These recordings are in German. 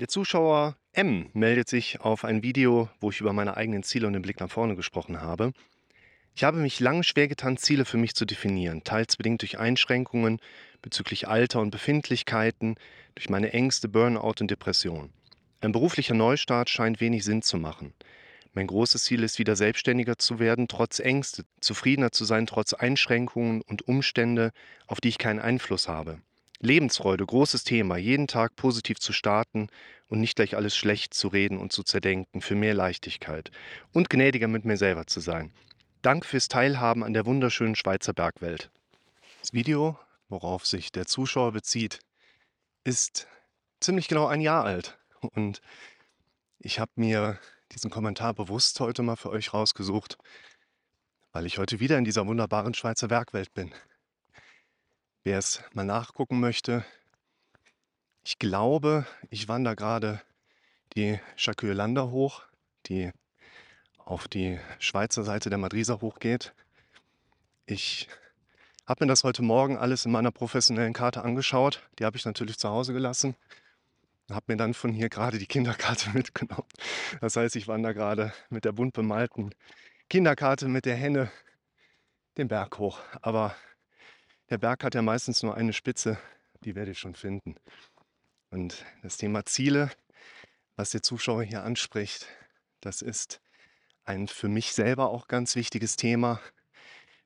Der Zuschauer M meldet sich auf ein Video, wo ich über meine eigenen Ziele und den Blick nach vorne gesprochen habe. Ich habe mich lange schwer getan, Ziele für mich zu definieren, teils bedingt durch Einschränkungen bezüglich Alter und Befindlichkeiten, durch meine Ängste, Burnout und Depression. Ein beruflicher Neustart scheint wenig Sinn zu machen. Mein großes Ziel ist, wieder selbstständiger zu werden, trotz Ängste, zufriedener zu sein, trotz Einschränkungen und Umstände, auf die ich keinen Einfluss habe. Lebensfreude, großes Thema, jeden Tag positiv zu starten und nicht gleich alles schlecht zu reden und zu zerdenken, für mehr Leichtigkeit und gnädiger mit mir selber zu sein. Dank fürs Teilhaben an der wunderschönen Schweizer Bergwelt. Das Video, worauf sich der Zuschauer bezieht, ist ziemlich genau ein Jahr alt und ich habe mir diesen Kommentar bewusst heute mal für euch rausgesucht, weil ich heute wieder in dieser wunderbaren Schweizer Bergwelt bin. Wer es mal nachgucken möchte, ich glaube, ich wandere gerade die Jacques hoch, die auf die Schweizer Seite der Madriser hochgeht. Ich habe mir das heute Morgen alles in meiner professionellen Karte angeschaut. Die habe ich natürlich zu Hause gelassen. Habe mir dann von hier gerade die Kinderkarte mitgenommen. Das heißt, ich wandere gerade mit der bunt bemalten Kinderkarte mit der Henne den Berg hoch. Aber der Berg hat ja meistens nur eine Spitze, die werde ich schon finden. Und das Thema Ziele, was der Zuschauer hier anspricht, das ist ein für mich selber auch ganz wichtiges Thema,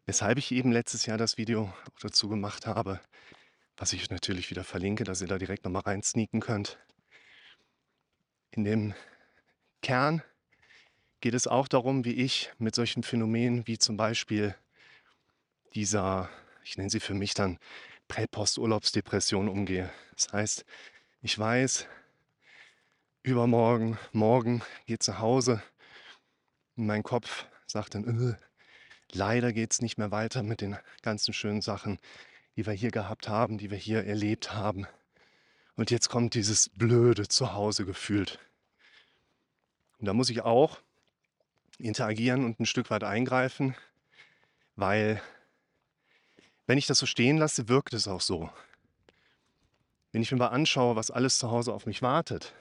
weshalb ich eben letztes Jahr das Video dazu gemacht habe, was ich natürlich wieder verlinke, dass ihr da direkt nochmal rein sneaken könnt. In dem Kern geht es auch darum, wie ich mit solchen Phänomenen wie zum Beispiel dieser ich nenne sie für mich dann Prä-Post-Urlaubsdepression umgehe. Das heißt, ich weiß, übermorgen, morgen geht zu Hause. Und mein Kopf sagt dann, äh, leider geht es nicht mehr weiter mit den ganzen schönen Sachen, die wir hier gehabt haben, die wir hier erlebt haben. Und jetzt kommt dieses blöde Zuhause gefühlt. Und da muss ich auch interagieren und ein Stück weit eingreifen, weil wenn ich das so stehen lasse, wirkt es auch so. Wenn ich mir mal anschaue, was alles zu Hause auf mich wartet,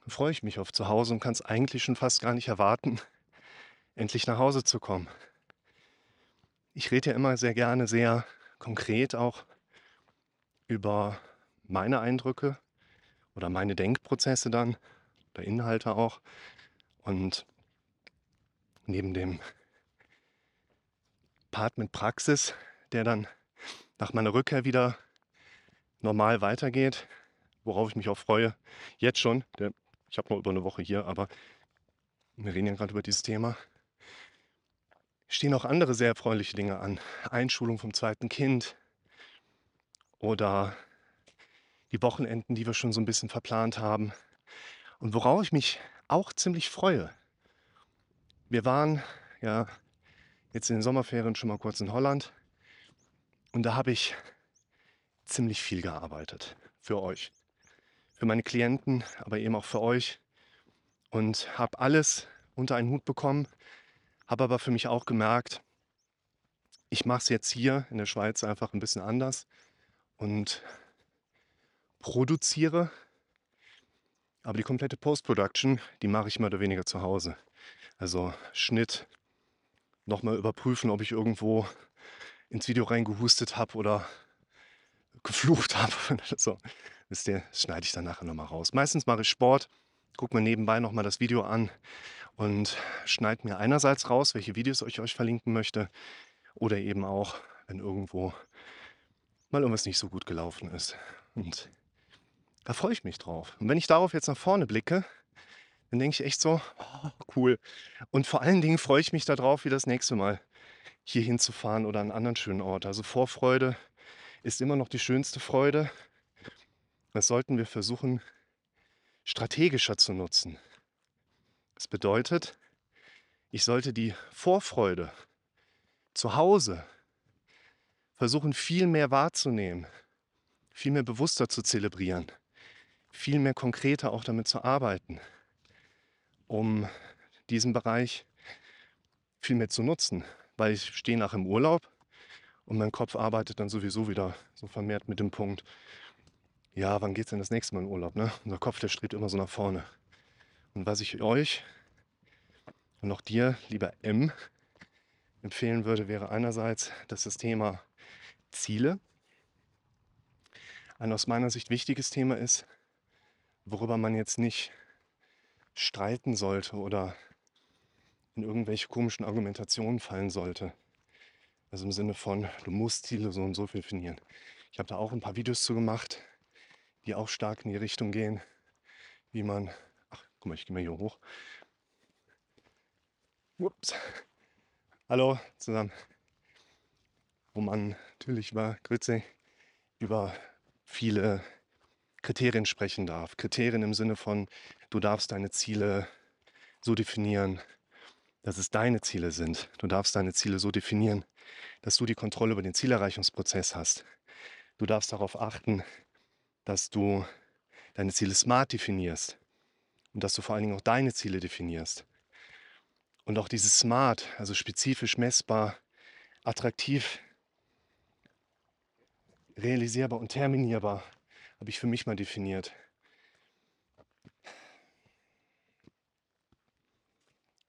dann freue ich mich auf zu Hause und kann es eigentlich schon fast gar nicht erwarten, endlich nach Hause zu kommen. Ich rede ja immer sehr gerne, sehr konkret auch über meine Eindrücke oder meine Denkprozesse dann oder Inhalte auch. Und neben dem Part mit Praxis, der dann nach meiner Rückkehr wieder normal weitergeht, worauf ich mich auch freue. Jetzt schon, der, ich habe noch über eine Woche hier, aber wir reden ja gerade über dieses Thema. Stehen auch andere sehr erfreuliche Dinge an. Einschulung vom zweiten Kind oder die Wochenenden, die wir schon so ein bisschen verplant haben. Und worauf ich mich auch ziemlich freue. Wir waren ja jetzt in den Sommerferien schon mal kurz in Holland. Und da habe ich ziemlich viel gearbeitet für euch, für meine Klienten, aber eben auch für euch. Und habe alles unter einen Hut bekommen, habe aber für mich auch gemerkt, ich mache es jetzt hier in der Schweiz einfach ein bisschen anders und produziere. Aber die komplette Post-Production, die mache ich mehr oder weniger zu Hause. Also Schnitt, nochmal überprüfen, ob ich irgendwo ins Video reingehustet habe oder geflucht habe. so, wisst ihr, das schneide ich dann nachher nochmal raus. Meistens mache ich Sport, gucke mir nebenbei nochmal das Video an und schneide mir einerseits raus, welche Videos ich euch verlinken möchte oder eben auch, wenn irgendwo mal irgendwas nicht so gut gelaufen ist. Und da freue ich mich drauf. Und wenn ich darauf jetzt nach vorne blicke, dann denke ich echt so, oh, cool. Und vor allen Dingen freue ich mich darauf, wie das nächste Mal hier hinzufahren oder an einen anderen schönen Ort. Also Vorfreude ist immer noch die schönste Freude. Das sollten wir versuchen, strategischer zu nutzen. Das bedeutet, ich sollte die Vorfreude zu Hause versuchen, viel mehr wahrzunehmen, viel mehr bewusster zu zelebrieren, viel mehr konkreter auch damit zu arbeiten um diesen Bereich viel mehr zu nutzen, weil ich stehe nach im Urlaub und mein Kopf arbeitet dann sowieso wieder so vermehrt mit dem Punkt, ja, wann geht's denn das nächste Mal in Urlaub? Ne? Unser Kopf, der strebt immer so nach vorne. Und was ich euch und auch dir, lieber M, empfehlen würde, wäre einerseits, dass das Thema Ziele ein aus meiner Sicht wichtiges Thema ist, worüber man jetzt nicht streiten sollte oder in irgendwelche komischen Argumentationen fallen sollte. Also im Sinne von, du musst Ziele so und so definieren. Ich habe da auch ein paar Videos zu gemacht, die auch stark in die Richtung gehen, wie man, ach, guck mal, ich gehe mal hier hoch. Ups. Hallo zusammen. Wo man natürlich über Grütze, über viele Kriterien sprechen darf. Kriterien im Sinne von, du darfst deine Ziele so definieren, dass es deine Ziele sind. Du darfst deine Ziele so definieren, dass du die Kontrolle über den Zielerreichungsprozess hast. Du darfst darauf achten, dass du deine Ziele smart definierst und dass du vor allen Dingen auch deine Ziele definierst. Und auch dieses smart, also spezifisch messbar, attraktiv, realisierbar und terminierbar, habe ich für mich mal definiert.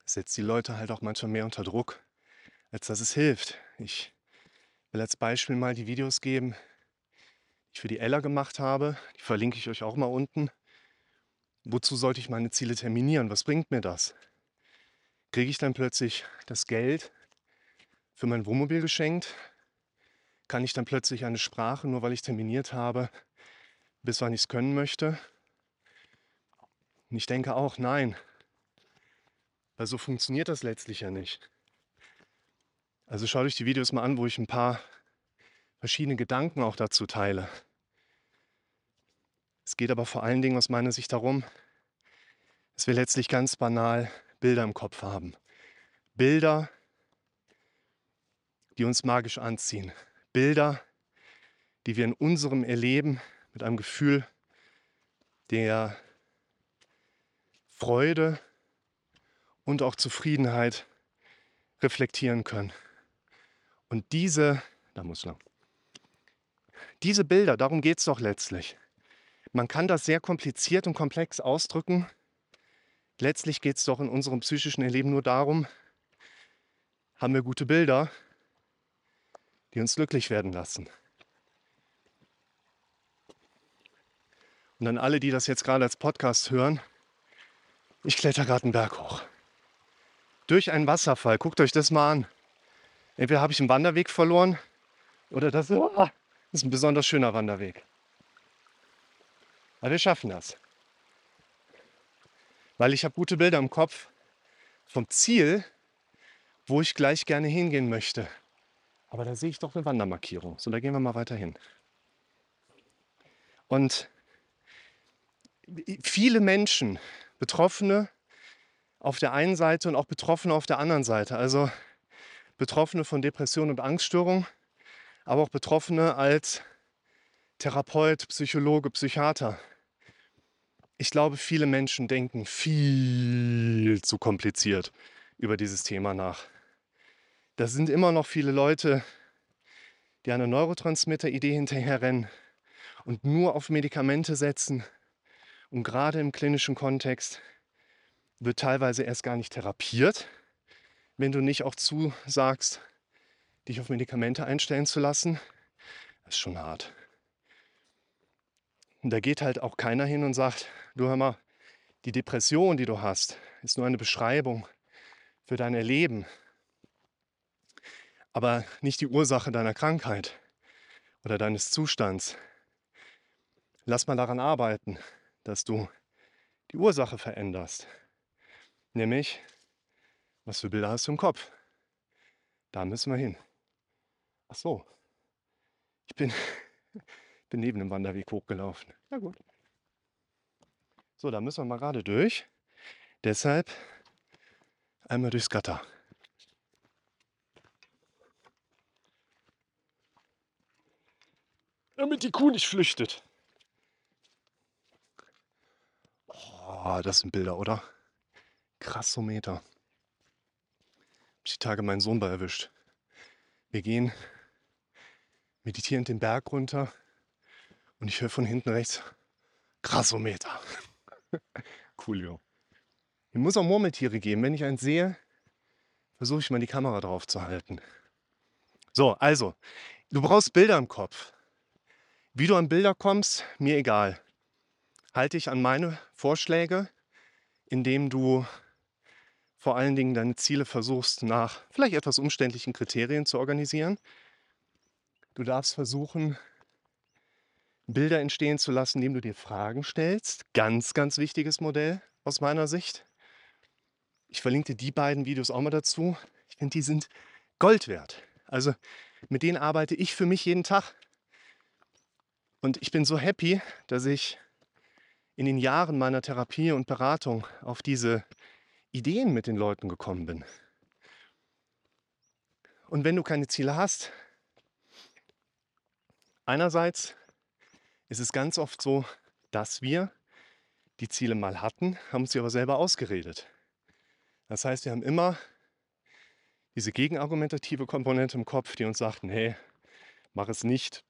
Das setzt die Leute halt auch manchmal mehr unter Druck, als dass es hilft. Ich will als Beispiel mal die Videos geben, die ich für die Ella gemacht habe. Die verlinke ich euch auch mal unten. Wozu sollte ich meine Ziele terminieren? Was bringt mir das? Kriege ich dann plötzlich das Geld für mein Wohnmobil geschenkt? Kann ich dann plötzlich eine Sprache, nur weil ich terminiert habe, bis wann ich es können möchte? Und ich denke auch, nein. Weil so funktioniert das letztlich ja nicht. Also schaut euch die Videos mal an, wo ich ein paar verschiedene Gedanken auch dazu teile. Es geht aber vor allen Dingen aus meiner Sicht darum, dass wir letztlich ganz banal Bilder im Kopf haben. Bilder, die uns magisch anziehen. Bilder, die wir in unserem Erleben mit einem Gefühl der Freude und auch Zufriedenheit reflektieren können. Und diese, da muss lang, diese Bilder, darum geht es doch letztlich. Man kann das sehr kompliziert und komplex ausdrücken. Letztlich geht es doch in unserem psychischen Erleben nur darum, haben wir gute Bilder, die uns glücklich werden lassen. Und an alle, die das jetzt gerade als Podcast hören, ich kletter gerade einen Berg hoch. Durch einen Wasserfall. Guckt euch das mal an. Entweder habe ich einen Wanderweg verloren oder das ist ein besonders schöner Wanderweg. Aber wir schaffen das. Weil ich habe gute Bilder im Kopf vom Ziel, wo ich gleich gerne hingehen möchte. Aber da sehe ich doch eine Wandermarkierung. So, da gehen wir mal weiter hin. Und viele Menschen, Betroffene auf der einen Seite und auch Betroffene auf der anderen Seite. Also Betroffene von Depression und Angststörung, aber auch Betroffene als Therapeut, Psychologe, Psychiater. Ich glaube, viele Menschen denken viel zu kompliziert über dieses Thema nach. Da sind immer noch viele Leute, die einer Neurotransmitter-Idee hinterherrennen und nur auf Medikamente setzen und gerade im klinischen Kontext wird teilweise erst gar nicht therapiert, wenn du nicht auch zusagst, dich auf Medikamente einstellen zu lassen. Das ist schon hart. Und da geht halt auch keiner hin und sagt, du hör mal, die Depression, die du hast, ist nur eine Beschreibung für dein Erleben, aber nicht die Ursache deiner Krankheit oder deines Zustands. Lass mal daran arbeiten dass du die Ursache veränderst. Nämlich, was für Bilder hast du im Kopf? Da müssen wir hin. Ach so, ich bin, bin neben dem Wanderweg hochgelaufen. Na gut. So, da müssen wir mal gerade durch. Deshalb einmal durchs Gatter. Damit die Kuh nicht flüchtet. Oh, das sind Bilder, oder? Krassometer. Die Tage meinen Sohn bei erwischt. Wir gehen meditierend den Berg runter Und ich höre von hinten rechts, Grassometer. Coolio. Hier muss auch Murmeltiere geben. Wenn ich einen sehe, versuche ich mal die Kamera drauf zu halten. So, also, du brauchst Bilder im Kopf. Wie du an Bilder kommst, mir egal. Halte ich an meine Vorschläge, indem du vor allen Dingen deine Ziele versuchst nach vielleicht etwas umständlichen Kriterien zu organisieren. Du darfst versuchen, Bilder entstehen zu lassen, indem du dir Fragen stellst. Ganz, ganz wichtiges Modell aus meiner Sicht. Ich verlinke dir die beiden Videos auch mal dazu. Ich finde, die sind Gold wert. Also mit denen arbeite ich für mich jeden Tag. Und ich bin so happy, dass ich in den Jahren meiner Therapie und Beratung auf diese Ideen mit den Leuten gekommen bin. Und wenn du keine Ziele hast, einerseits ist es ganz oft so, dass wir die Ziele mal hatten, haben sie aber selber ausgeredet. Das heißt, wir haben immer diese gegenargumentative Komponente im Kopf, die uns sagt, hey, mach es nicht,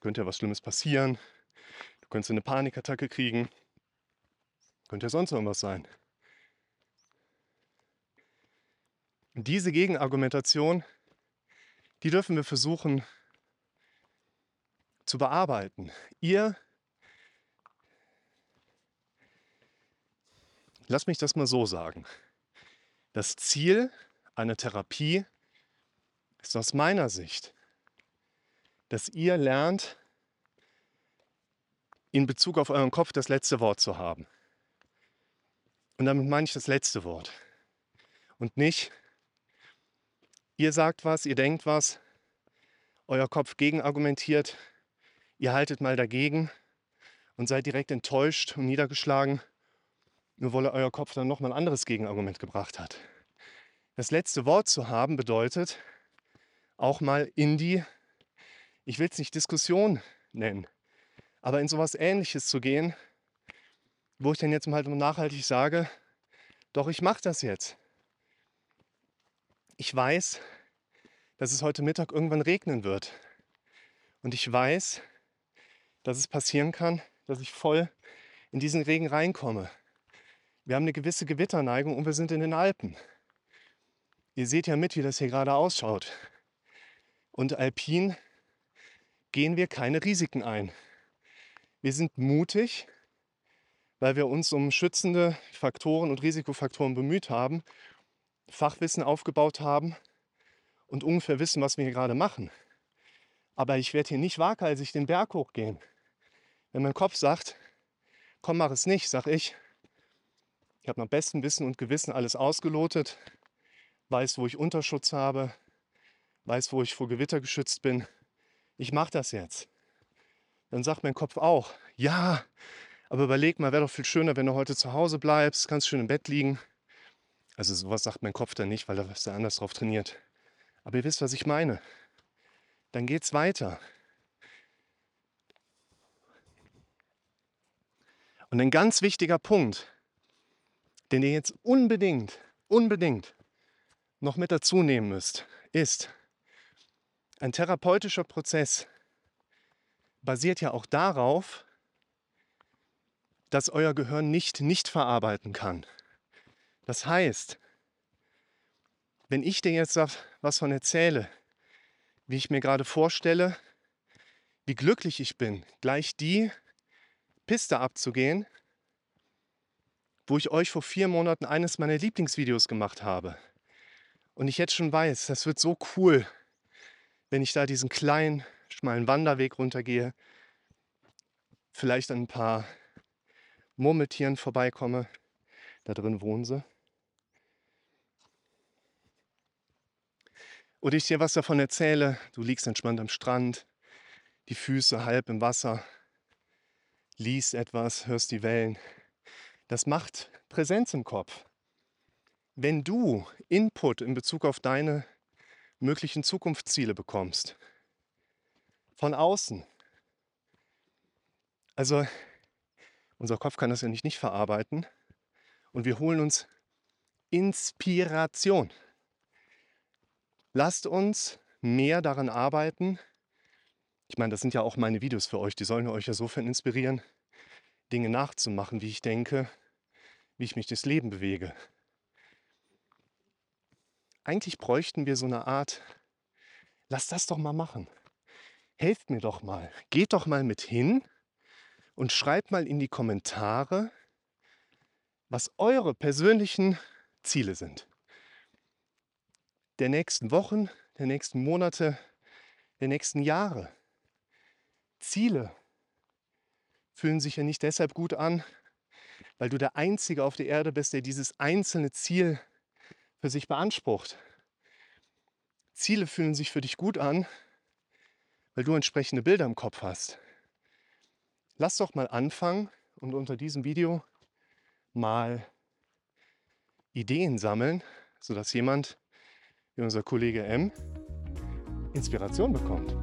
könnte ja was Schlimmes passieren, du könntest eine Panikattacke kriegen, könnte ja sonst irgendwas sein. Und diese Gegenargumentation, die dürfen wir versuchen zu bearbeiten. Ihr, lass mich das mal so sagen. Das Ziel einer Therapie ist aus meiner Sicht, dass ihr lernt, in Bezug auf euren Kopf das letzte Wort zu haben. Und damit meine ich das letzte Wort. Und nicht, ihr sagt was, ihr denkt was, euer Kopf gegenargumentiert, ihr haltet mal dagegen und seid direkt enttäuscht und niedergeschlagen nur weil euer Kopf dann nochmal ein anderes Gegenargument gebracht hat. Das letzte Wort zu haben bedeutet auch mal in die, ich will es nicht Diskussion nennen, aber in sowas ähnliches zu gehen, wo ich dann jetzt mal halt nachhaltig sage, doch ich mache das jetzt. Ich weiß, dass es heute Mittag irgendwann regnen wird. Und ich weiß, dass es passieren kann, dass ich voll in diesen Regen reinkomme. Wir haben eine gewisse Gewitterneigung und wir sind in den Alpen. Ihr seht ja mit, wie das hier gerade ausschaut. Und alpin gehen wir keine Risiken ein. Wir sind mutig, weil wir uns um schützende Faktoren und Risikofaktoren bemüht haben, Fachwissen aufgebaut haben und ungefähr wissen, was wir hier gerade machen. Aber ich werde hier nicht waghalsig den Berg hochgehen. Wenn mein Kopf sagt, komm, mach es nicht, sag ich, ich habe nach bestem Wissen und Gewissen alles ausgelotet, weiß, wo ich Unterschutz habe, weiß, wo ich vor Gewitter geschützt bin. Ich mache das jetzt. Dann sagt mein Kopf auch, ja, aber überleg mal, wäre doch viel schöner, wenn du heute zu Hause bleibst, kannst schön im Bett liegen. Also sowas sagt mein Kopf dann nicht, weil er ist ja anders drauf trainiert. Aber ihr wisst, was ich meine. Dann geht's weiter. Und ein ganz wichtiger Punkt, den ihr jetzt unbedingt, unbedingt noch mit dazu nehmen müsst, ist, ein therapeutischer Prozess basiert ja auch darauf, dass euer Gehirn nicht nicht verarbeiten kann. Das heißt, wenn ich dir jetzt was von erzähle, wie ich mir gerade vorstelle, wie glücklich ich bin, gleich die Piste abzugehen, wo ich euch vor vier Monaten eines meiner Lieblingsvideos gemacht habe. Und ich jetzt schon weiß, das wird so cool, wenn ich da diesen kleinen, schmalen Wanderweg runtergehe, vielleicht ein paar Murmeltieren vorbeikomme. Da drin wohnen sie. Oder ich dir was davon erzähle, du liegst entspannt am Strand, die Füße halb im Wasser, liest etwas, hörst die Wellen, das macht Präsenz im Kopf. Wenn du Input in Bezug auf deine möglichen Zukunftsziele bekommst, von außen, also unser Kopf kann das ja nicht, nicht verarbeiten und wir holen uns Inspiration. Lasst uns mehr daran arbeiten, Ich meine, das sind ja auch meine Videos für euch. Die sollen euch ja sofern inspirieren, Dinge nachzumachen, wie ich denke, wie ich mich durchs Leben bewege. Eigentlich bräuchten wir so eine Art, lass das doch mal machen. Helft mir doch mal. Geht doch mal mit hin und schreibt mal in die Kommentare, was eure persönlichen Ziele sind. Der nächsten Wochen, der nächsten Monate, der nächsten Jahre. Ziele fühlen sich ja nicht deshalb gut an, weil du der Einzige auf der Erde bist, der dieses einzelne Ziel für sich beansprucht. Ziele fühlen sich für dich gut an, weil du entsprechende Bilder im Kopf hast. Lass doch mal anfangen und unter diesem Video mal Ideen sammeln, sodass jemand wie unser Kollege M Inspiration bekommt.